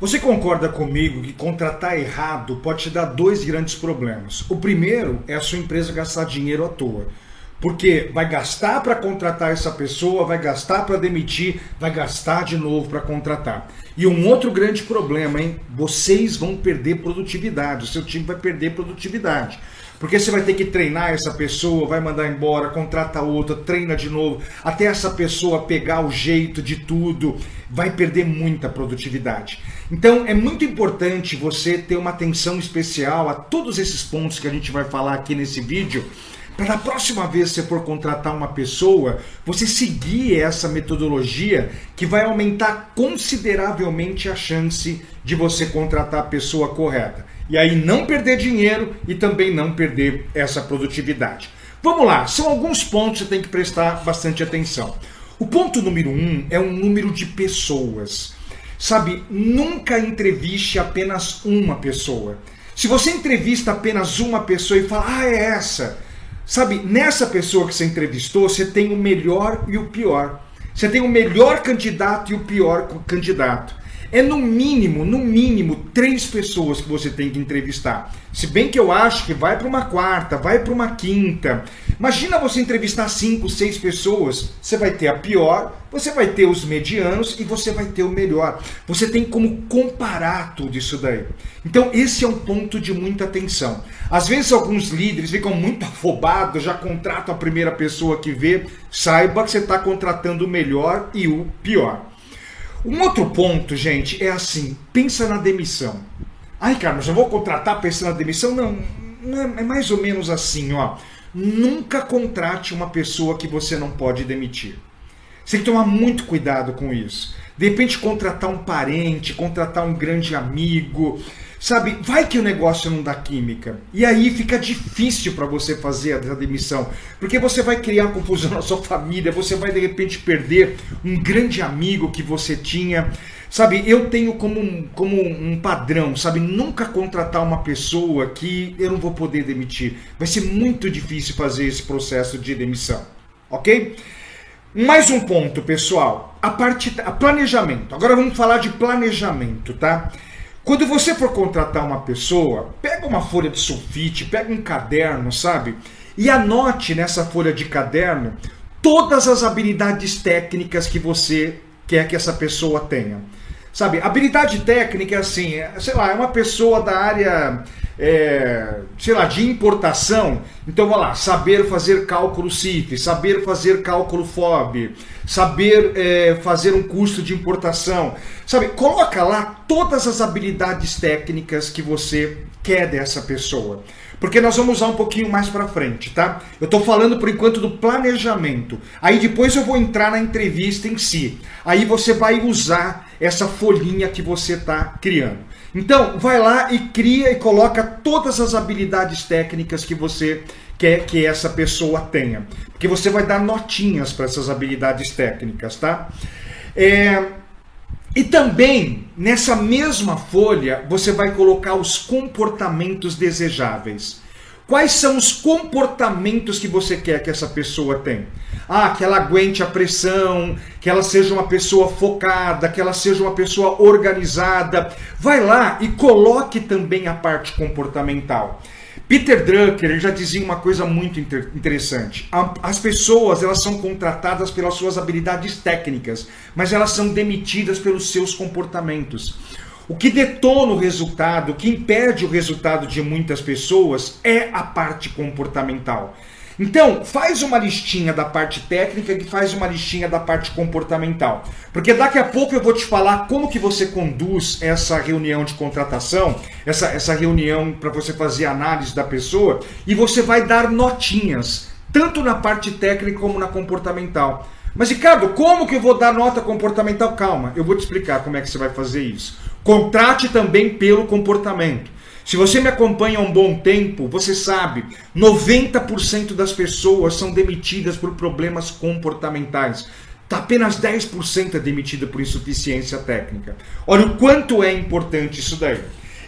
Você concorda comigo que contratar errado pode te dar dois grandes problemas? O primeiro é a sua empresa gastar dinheiro à toa. Porque vai gastar para contratar essa pessoa, vai gastar para demitir, vai gastar de novo para contratar. E um outro grande problema, hein? Vocês vão perder produtividade, o seu time vai perder produtividade. Porque você vai ter que treinar essa pessoa, vai mandar embora, contrata outra, treina de novo, até essa pessoa pegar o jeito de tudo, vai perder muita produtividade. Então é muito importante você ter uma atenção especial a todos esses pontos que a gente vai falar aqui nesse vídeo para na próxima vez que você for contratar uma pessoa, você seguir essa metodologia que vai aumentar consideravelmente a chance de você contratar a pessoa correta. E aí não perder dinheiro e também não perder essa produtividade. Vamos lá, são alguns pontos que você tem que prestar bastante atenção. O ponto número um é um número de pessoas. Sabe, nunca entreviste apenas uma pessoa. Se você entrevista apenas uma pessoa e fala, ah, é essa Sabe, nessa pessoa que você entrevistou, você tem o melhor e o pior. Você tem o melhor candidato e o pior candidato. É no mínimo, no mínimo, três pessoas que você tem que entrevistar. Se bem que eu acho que vai para uma quarta, vai para uma quinta. Imagina você entrevistar cinco, seis pessoas. Você vai ter a pior, você vai ter os medianos e você vai ter o melhor. Você tem como comparar tudo isso daí. Então, esse é um ponto de muita atenção. Às vezes, alguns líderes ficam muito afobados, já contratam a primeira pessoa que vê. Saiba que você está contratando o melhor e o pior. Um outro ponto, gente, é assim: pensa na demissão. Ai, Carlos, eu vou contratar pensando na demissão? Não, não é, é mais ou menos assim, ó. Nunca contrate uma pessoa que você não pode demitir. Você tem que tomar muito cuidado com isso. De repente, contratar um parente, contratar um grande amigo, Sabe, vai que o negócio não dá química. E aí fica difícil para você fazer a demissão. Porque você vai criar confusão na sua família, você vai de repente perder um grande amigo que você tinha. Sabe, eu tenho como um, como um padrão, sabe, nunca contratar uma pessoa que eu não vou poder demitir. Vai ser muito difícil fazer esse processo de demissão, ok? Mais um ponto, pessoal. A parte, a planejamento. Agora vamos falar de planejamento, tá? Quando você for contratar uma pessoa, pega uma folha de sulfite, pega um caderno, sabe? E anote nessa folha de caderno todas as habilidades técnicas que você quer que essa pessoa tenha. Sabe, habilidade técnica é assim, é, sei lá, é uma pessoa da área é, sei lá, de importação, então vai lá, saber fazer cálculo CIF, saber fazer cálculo FOB, saber é, fazer um custo de importação, sabe? Coloca lá todas as habilidades técnicas que você quer dessa pessoa. Porque nós vamos usar um pouquinho mais para frente, tá? Eu estou falando por enquanto do planejamento. Aí depois eu vou entrar na entrevista em si. Aí você vai usar essa folhinha que você está criando. Então, vai lá e cria e coloca todas as habilidades técnicas que você quer que essa pessoa tenha. Porque você vai dar notinhas para essas habilidades técnicas, tá? É, e também, nessa mesma folha, você vai colocar os comportamentos desejáveis. Quais são os comportamentos que você quer que essa pessoa tenha? Ah, que ela aguente a pressão, que ela seja uma pessoa focada, que ela seja uma pessoa organizada. Vai lá e coloque também a parte comportamental. Peter Drucker já dizia uma coisa muito interessante. As pessoas elas são contratadas pelas suas habilidades técnicas, mas elas são demitidas pelos seus comportamentos. O que detona o resultado, o que impede o resultado de muitas pessoas é a parte comportamental. Então, faz uma listinha da parte técnica e faz uma listinha da parte comportamental. Porque daqui a pouco eu vou te falar como que você conduz essa reunião de contratação, essa, essa reunião para você fazer análise da pessoa, e você vai dar notinhas, tanto na parte técnica como na comportamental. Mas Ricardo, como que eu vou dar nota comportamental? Calma, eu vou te explicar como é que você vai fazer isso. Contrate também pelo comportamento. Se você me acompanha há um bom tempo, você sabe, 90% das pessoas são demitidas por problemas comportamentais. Tá apenas 10% é demitida por insuficiência técnica. Olha o quanto é importante isso daí.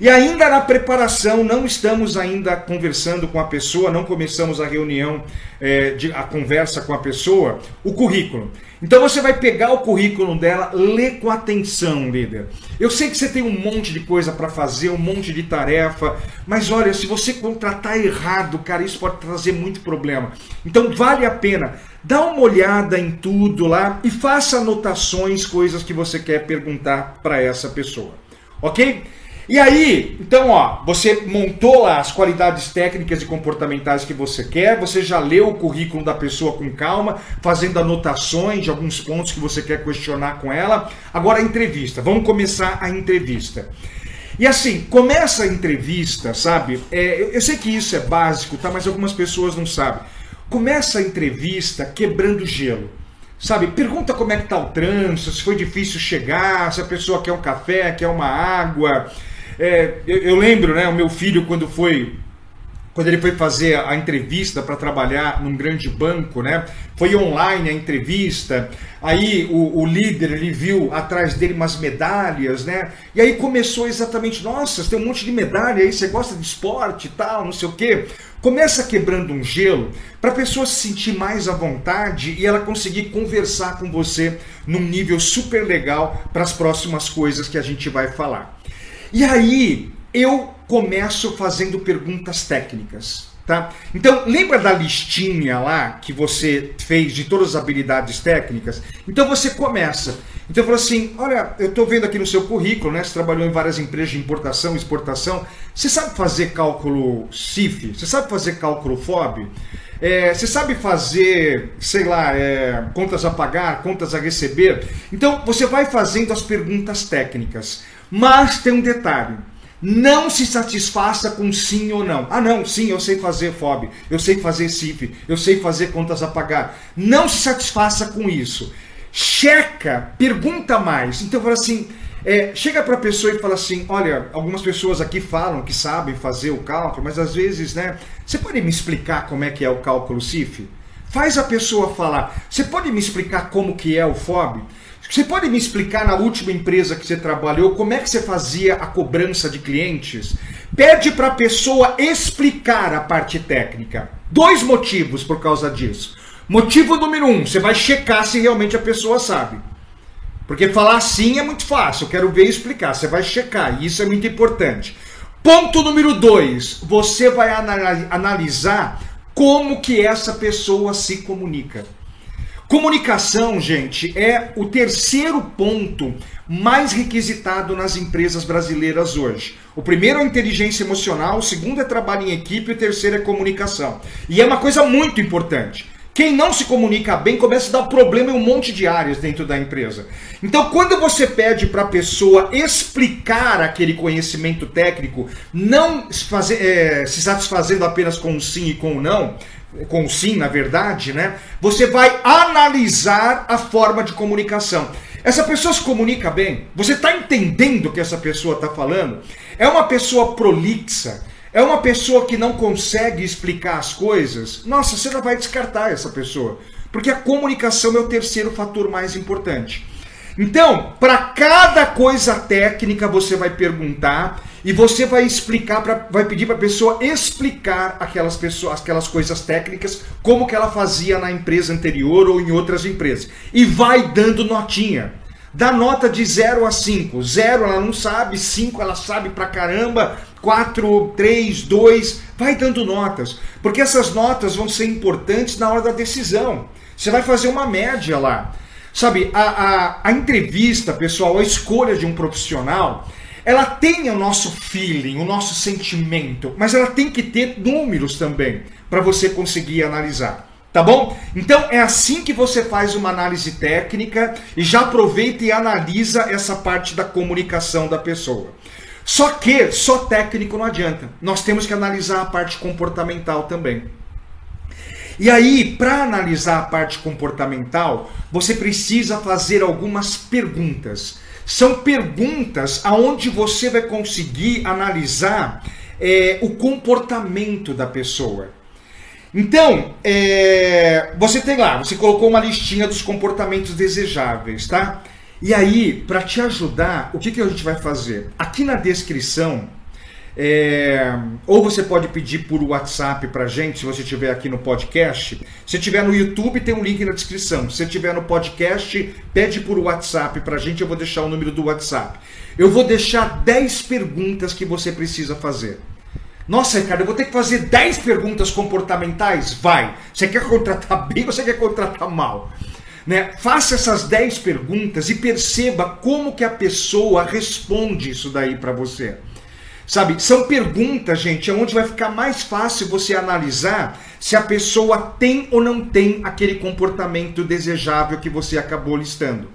E ainda na preparação, não estamos ainda conversando com a pessoa, não começamos a reunião, é, de, a conversa com a pessoa, o currículo. Então você vai pegar o currículo dela, ler com atenção, líder. Eu sei que você tem um monte de coisa para fazer, um monte de tarefa, mas olha, se você contratar errado, cara, isso pode trazer muito problema. Então vale a pena. Dá uma olhada em tudo lá e faça anotações, coisas que você quer perguntar para essa pessoa. Ok? E aí, então, ó, você montou lá as qualidades técnicas e comportamentais que você quer, você já leu o currículo da pessoa com calma, fazendo anotações de alguns pontos que você quer questionar com ela. Agora a entrevista. Vamos começar a entrevista. E assim, começa a entrevista, sabe? É, eu, eu sei que isso é básico, tá? Mas algumas pessoas não sabem. Começa a entrevista quebrando gelo. Sabe, pergunta como é que tá o trânsito, se foi difícil chegar, se a pessoa quer um café, quer uma água, é, eu, eu, lembro, né, o meu filho quando foi quando ele foi fazer a entrevista para trabalhar num grande banco, né? Foi online a entrevista. Aí o, o, líder ele viu atrás dele umas medalhas, né? E aí começou exatamente, nossa, tem um monte de medalha aí, você gosta de esporte e tal, não sei o quê. Começa quebrando um gelo para a pessoa se sentir mais à vontade e ela conseguir conversar com você num nível super legal para as próximas coisas que a gente vai falar. E aí eu começo fazendo perguntas técnicas. Tá? Então, lembra da listinha lá que você fez de todas as habilidades técnicas? Então você começa. Então fala assim: olha, eu estou vendo aqui no seu currículo, né? Você trabalhou em várias empresas de importação exportação. Você sabe fazer cálculo CIF? Você sabe fazer cálculo FOB? É, você sabe fazer, sei lá, é, contas a pagar, contas a receber? Então você vai fazendo as perguntas técnicas. Mas tem um detalhe. Não se satisfaça com sim ou não. Ah, não, sim, eu sei fazer FOB, eu sei fazer CIF, eu sei fazer contas a pagar. Não se satisfaça com isso. Checa, pergunta mais. Então, fala assim: é, chega para a pessoa e fala assim: olha, algumas pessoas aqui falam que sabem fazer o cálculo, mas às vezes, né? Você pode me explicar como é que é o cálculo CIF? Faz a pessoa falar. Você pode me explicar como que é o FOB? Você pode me explicar na última empresa que você trabalhou como é que você fazia a cobrança de clientes? Pede para a pessoa explicar a parte técnica. Dois motivos por causa disso. Motivo número um, você vai checar se realmente a pessoa sabe. Porque falar sim é muito fácil, eu quero ver e explicar. Você vai checar, e isso é muito importante. Ponto número dois, você vai analisar como que essa pessoa se comunica. Comunicação, gente, é o terceiro ponto mais requisitado nas empresas brasileiras hoje. O primeiro é inteligência emocional, o segundo é trabalho em equipe o terceiro é comunicação. E é uma coisa muito importante. Quem não se comunica bem começa a dar problema em um monte de áreas dentro da empresa. Então, quando você pede para a pessoa explicar aquele conhecimento técnico, não fazer, é, se satisfazendo apenas com o sim e com o não, com sim, na verdade, né? Você vai analisar a forma de comunicação. Essa pessoa se comunica bem? Você está entendendo o que essa pessoa está falando? É uma pessoa prolixa? É uma pessoa que não consegue explicar as coisas? Nossa, você já vai descartar essa pessoa. Porque a comunicação é o terceiro fator mais importante. Então, para cada coisa técnica você vai perguntar e você vai explicar, pra, vai pedir para a pessoa explicar aquelas pessoas, aquelas coisas técnicas, como que ela fazia na empresa anterior ou em outras empresas. E vai dando notinha. Dá nota de 0 a 5. 0 ela não sabe, 5 ela sabe pra caramba, 4, 3, 2, vai dando notas. Porque essas notas vão ser importantes na hora da decisão. Você vai fazer uma média lá. Sabe, a, a, a entrevista, pessoal, a escolha de um profissional, ela tem o nosso feeling, o nosso sentimento, mas ela tem que ter números também para você conseguir analisar. Tá bom? Então é assim que você faz uma análise técnica e já aproveita e analisa essa parte da comunicação da pessoa. Só que só técnico não adianta. Nós temos que analisar a parte comportamental também. E aí, para analisar a parte comportamental, você precisa fazer algumas perguntas. São perguntas aonde você vai conseguir analisar é, o comportamento da pessoa. Então, é, você tem lá, você colocou uma listinha dos comportamentos desejáveis, tá? E aí, para te ajudar, o que, que a gente vai fazer? Aqui na descrição, É, ou você pode pedir por WhatsApp para gente, se você estiver aqui no podcast. Se estiver no YouTube, tem um link na descrição. Se estiver no podcast, pede por WhatsApp para gente, eu vou deixar o número do WhatsApp. Eu vou deixar 10 perguntas que você precisa fazer. Nossa, Ricardo, eu vou ter que fazer 10 perguntas comportamentais? Vai. Você quer contratar bem ou você quer contratar mal? Né? Faça essas 10 perguntas e perceba como que a pessoa responde isso daí para você. Sabe, são perguntas, gente, onde vai ficar mais fácil você analisar se a pessoa tem ou não tem aquele comportamento desejável que você acabou listando.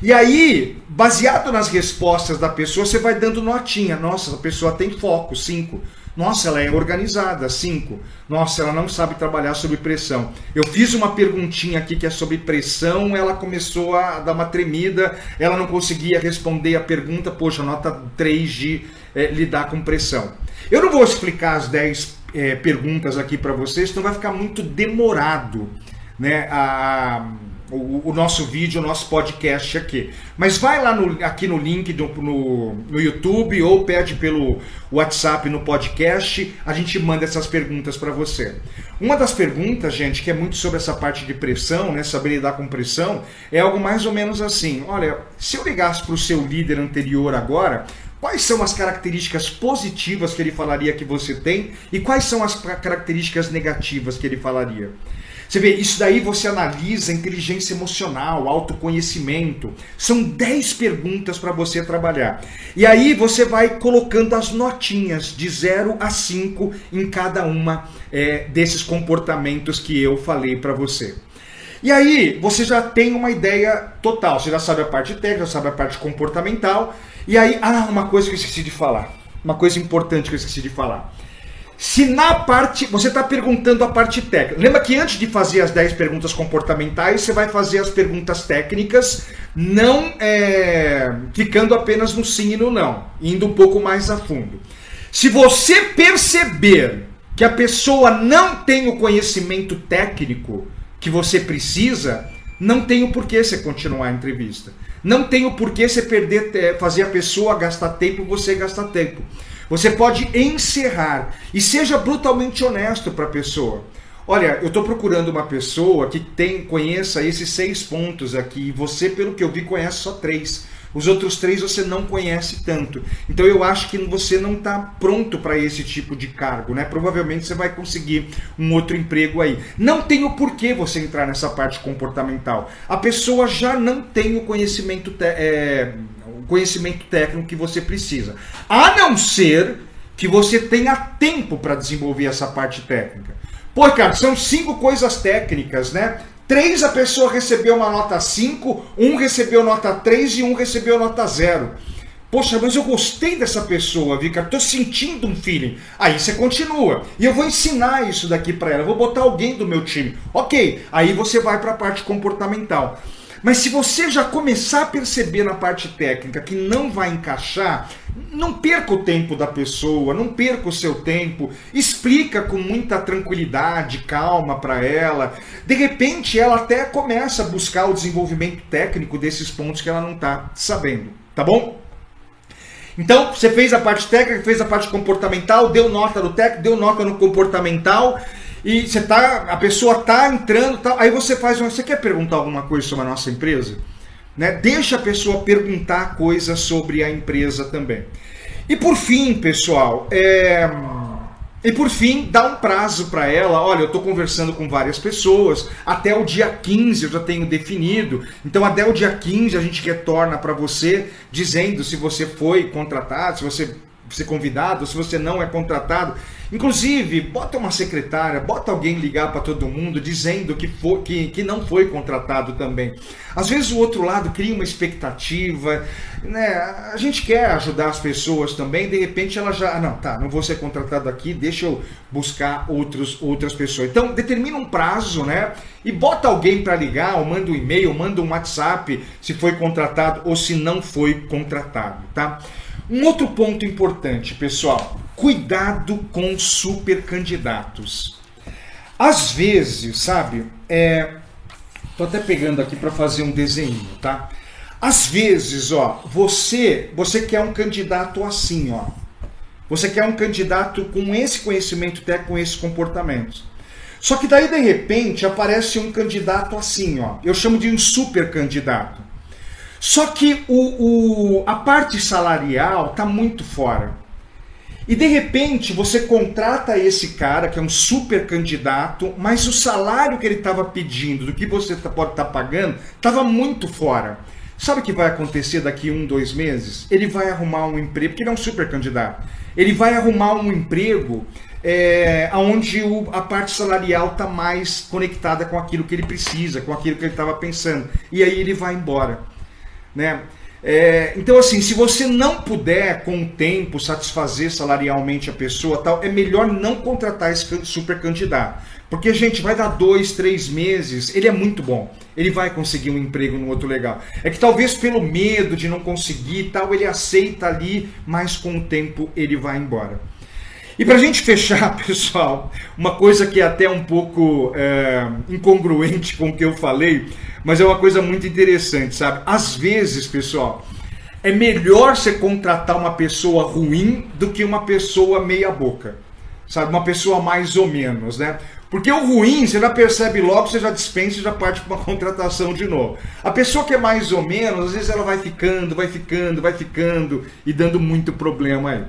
E aí, baseado nas respostas da pessoa, você vai dando notinha. Nossa, a pessoa tem foco, 5. Nossa, ela é organizada, 5. Nossa, ela não sabe trabalhar sob pressão. Eu fiz uma perguntinha aqui que é sobre pressão, ela começou a dar uma tremida, ela não conseguia responder a pergunta, poxa, nota 3 de é, lidar com pressão. Eu não vou explicar as 10 é, perguntas aqui para vocês, então vai ficar muito demorado né, a, o, o, nosso vídeo, o nosso podcast aqui. Mas vai lá no, aqui no link do, no, no YouTube ou pede pelo WhatsApp no podcast, a gente manda essas perguntas para você. Uma das perguntas, gente, que é muito sobre essa parte de pressão, né, saber lidar com pressão, é algo mais ou menos assim: olha, se eu ligasse para o seu líder anterior agora, Quais são as características positivas que ele falaria que você tem e quais são as características negativas que ele falaria? Você vê, isso daí você analisa inteligência emocional, autoconhecimento. São 10 perguntas para você trabalhar. E aí você vai colocando as notinhas de 0 a 5 em cada uma é, desses comportamentos que eu falei para você. E aí você já tem uma ideia total. Você já sabe a parte técnica, já sabe a parte comportamental. E aí, ah, uma coisa que eu esqueci de falar. Uma coisa importante que eu esqueci de falar. Se na parte. Você está perguntando a parte técnica. Lembra que antes de fazer as 10 perguntas comportamentais, você vai fazer as perguntas técnicas, não é, ficando apenas no sim e no não, indo um pouco mais a fundo. Se você perceber que a pessoa não tem o conhecimento técnico que você precisa, não tem o porquê você continuar a entrevista. Não tem o porquê você perder, fazer a pessoa gastar tempo, você gastar tempo. Você pode encerrar e seja brutalmente honesto para a pessoa. Olha, eu estou procurando uma pessoa que tem, conheça esses seis pontos aqui. E você, pelo que eu vi, conhece só três. Os outros três você não conhece tanto. Então eu acho que você não está pronto para esse tipo de cargo, né? Provavelmente você vai conseguir um outro emprego aí. Não tem o porquê você entrar nessa parte comportamental. A pessoa já não tem o conhecimento, é, conhecimento técnico que você precisa. A não ser que você tenha tempo para desenvolver essa parte técnica. Pô, cara, são cinco coisas técnicas, né? Três a pessoa recebeu uma nota 5, um recebeu nota 3 e um recebeu nota 0. Poxa, mas eu gostei dessa pessoa, Vika, tô sentindo um feeling. Aí você continua. E eu vou ensinar isso daqui para ela, vou botar alguém do meu time. OK, aí você vai para a parte comportamental. Mas se você já começar a perceber na parte técnica que não vai encaixar, não perca o tempo da pessoa, não perca o seu tempo, explica com muita tranquilidade, calma para ela. De repente, ela até começa a buscar o desenvolvimento técnico desses pontos que ela não está sabendo, tá bom? Então, você fez a parte técnica, fez a parte comportamental, deu nota no técnico, deu nota no comportamental, e você tá, a pessoa tá entrando, tá, aí você faz, você quer perguntar alguma coisa sobre a nossa empresa? Né? Deixa a pessoa perguntar coisas sobre a empresa também. E por fim, pessoal, é... e por fim, dá um prazo para ela. Olha, eu estou conversando com várias pessoas, até o dia 15 eu já tenho definido. Então, até o dia 15 a gente retorna para você dizendo se você foi contratado, se você ser convidado, se você não é contratado. Inclusive, bota uma secretária, bota alguém ligar para todo mundo dizendo que, for, que, que não foi contratado também. Às vezes o outro lado cria uma expectativa, né? A gente quer ajudar as pessoas também, de repente ela já, ah, não, tá, não vou ser contratado aqui, deixa eu buscar outros, outras pessoas. Então, determina um prazo, né? E bota alguém para ligar, ou manda um e-mail, ou manda um WhatsApp se foi contratado ou se não foi contratado, tá? Um outro ponto importante, pessoal, cuidado com super candidatos. Às vezes, sabe, é, tô até pegando aqui para fazer um desenho, tá? Às vezes, ó, você, você quer um candidato assim, ó. Você quer um candidato com esse conhecimento técnico, com esses comportamentos. Só que daí, de repente, aparece um candidato assim, ó. Eu chamo de um super candidato. Só que o, o a parte salarial está muito fora. E de repente você contrata esse cara, que é um super candidato, mas o salário que ele estava pedindo, do que você tá, pode estar tá pagando, estava muito fora. Sabe o que vai acontecer daqui um, dois meses? Ele vai arrumar um emprego, porque ele é um super candidato. Ele vai arrumar um emprego é, onde o, a parte salarial está mais conectada com aquilo que ele precisa, com aquilo que ele estava pensando. E aí ele vai embora. Né? É, então, assim, se você não puder, com o tempo, satisfazer salarialmente a pessoa, tal, é melhor não contratar esse super candidato. Porque, gente, vai dar dois, três meses, ele é muito bom. Ele vai conseguir um emprego no outro legal. É que talvez pelo medo de não conseguir tal, ele aceita ali, mas com o tempo ele vai embora. E para a gente fechar, pessoal, uma coisa que é até um pouco é, incongruente com o que eu falei, mas é uma coisa muito interessante, sabe? Às vezes, pessoal, é melhor você contratar uma pessoa ruim do que uma pessoa meia-boca, sabe? Uma pessoa mais ou menos, né? Porque o ruim, você já percebe logo, você já dispensa e já parte para uma contratação de novo. A pessoa que é mais ou menos, às vezes ela vai ficando, vai ficando, vai ficando e dando muito problema aí.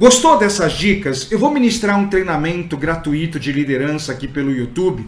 Gostou dessas dicas? Eu vou ministrar um treinamento gratuito de liderança aqui pelo YouTube.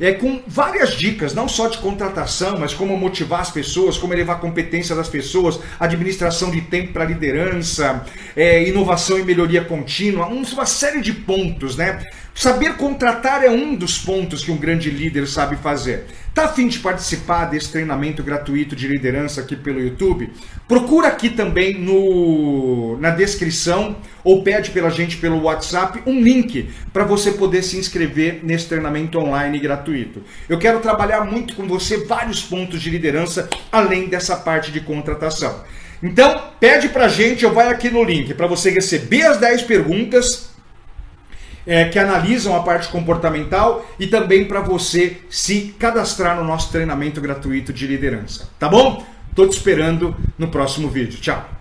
É, com várias dicas, não só de contratação, mas como motivar as pessoas, como elevar a competência das pessoas, administração de tempo para liderança, é, inovação e melhoria contínua, uma série de pontos, né? Saber contratar é um dos pontos que um grande líder sabe fazer. Tá afim de participar desse treinamento gratuito de liderança aqui pelo YouTube? Procura aqui também no, na descrição ou pede pela gente pelo WhatsApp um link para você poder se inscrever nesse treinamento online gratuito. Eu quero trabalhar muito com você vários pontos de liderança além dessa parte de contratação. Então, pede pra gente, eu vai aqui no link para você receber as 10 perguntas é, que analisam a parte comportamental e também para você se cadastrar no nosso treinamento gratuito de liderança. Tá bom? Tô te esperando no próximo vídeo. Tchau!